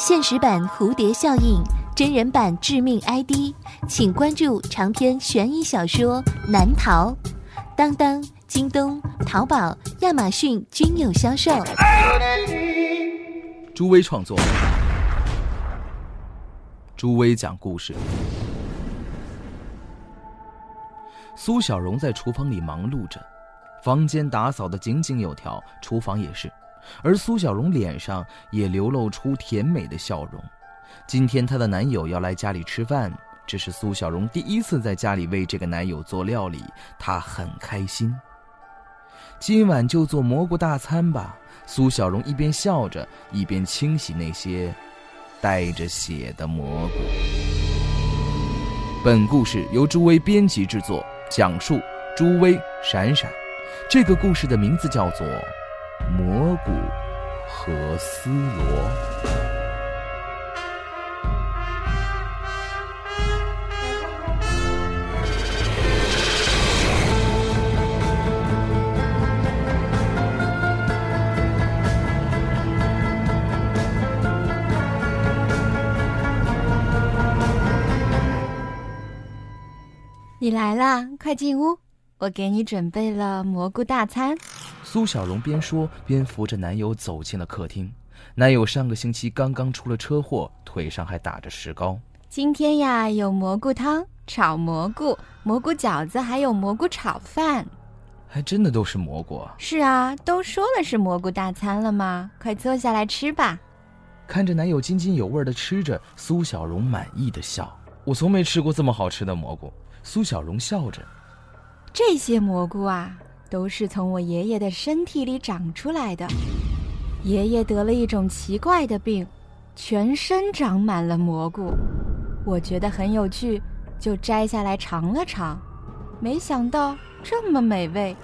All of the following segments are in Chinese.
现实版蝴蝶效应，真人版致命 ID，请关注长篇悬疑小说《难逃》，当当、京东、淘宝、亚马逊均有销售。朱威创作，朱威讲故事。苏小荣在厨房里忙碌着，房间打扫的井井有条，厨房也是。而苏小荣脸上也流露出甜美的笑容。今天她的男友要来家里吃饭，这是苏小荣第一次在家里为这个男友做料理，她很开心。今晚就做蘑菇大餐吧，苏小荣一边笑着，一边清洗那些带着血的蘑菇。本故事由朱威编辑制作，讲述朱威闪闪。这个故事的名字叫做。蘑菇和丝罗。你来啦，快进屋，我给你准备了蘑菇大餐。苏小荣边说边扶着男友走进了客厅。男友上个星期刚刚出了车祸，腿上还打着石膏。今天呀，有蘑菇汤、炒蘑菇、蘑菇饺子，还有蘑菇炒饭。还真的都是蘑菇啊！是啊，都说了是蘑菇大餐了吗？快坐下来吃吧。看着男友津津有味的吃着，苏小荣满意的笑。我从没吃过这么好吃的蘑菇。苏小荣笑着。这些蘑菇啊。都是从我爷爷的身体里长出来的。爷爷得了一种奇怪的病，全身长满了蘑菇。我觉得很有趣，就摘下来尝了尝，没想到这么美味。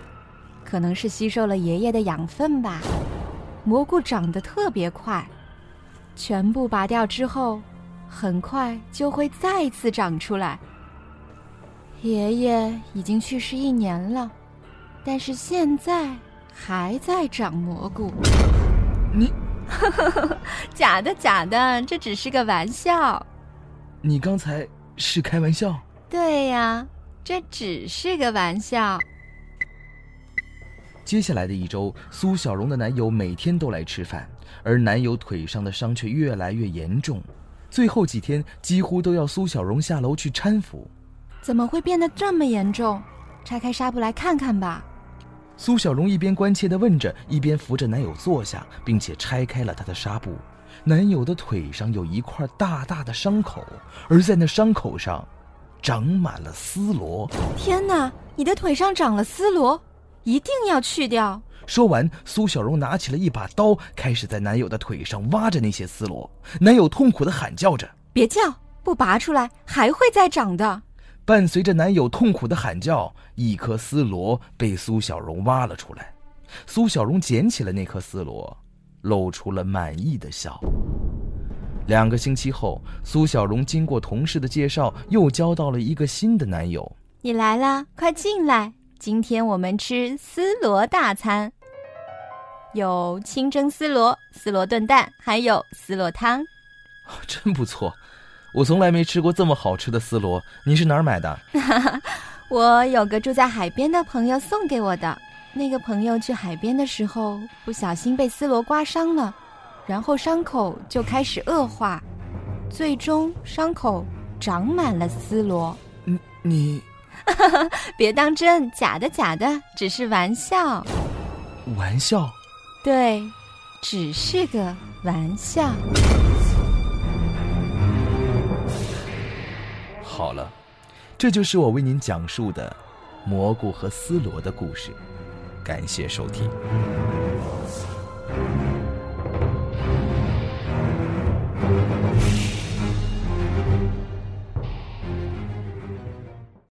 可能是吸收了爷爷的养分吧。蘑菇长得特别快，全部拔掉之后，很快就会再次长出来。爷爷已经去世一年了。但是现在还在长蘑菇，你，假的假的，这只是个玩笑。你刚才是开玩笑？对呀，这只是个玩笑。接下来的一周，苏小荣的男友每天都来吃饭，而男友腿上的伤却越来越严重，最后几天几乎都要苏小荣下楼去搀扶。怎么会变得这么严重？拆开纱布来看看吧。苏小荣一边关切地问着，一边扶着男友坐下，并且拆开了他的纱布。男友的腿上有一块大大的伤口，而在那伤口上，长满了丝罗。天哪，你的腿上长了丝罗，一定要去掉！说完，苏小荣拿起了一把刀，开始在男友的腿上挖着那些丝罗。男友痛苦地喊叫着：“别叫，不拔出来还会再长的。”伴随着男友痛苦的喊叫，一颗丝罗被苏小荣挖了出来。苏小荣捡起了那颗丝罗，露出了满意的笑。两个星期后，苏小荣经过同事的介绍，又交到了一个新的男友。你来啦，快进来！今天我们吃丝罗大餐，有清蒸丝罗、丝罗炖蛋，还有丝螺汤。真不错。我从来没吃过这么好吃的丝螺，你是哪儿买的？我有个住在海边的朋友送给我的。那个朋友去海边的时候，不小心被丝螺刮伤了，然后伤口就开始恶化，最终伤口长满了丝螺。你你，别当真，假的假的，只是玩笑。玩笑？对，只是个玩笑。好了，这就是我为您讲述的蘑菇和丝萝的故事。感谢收听。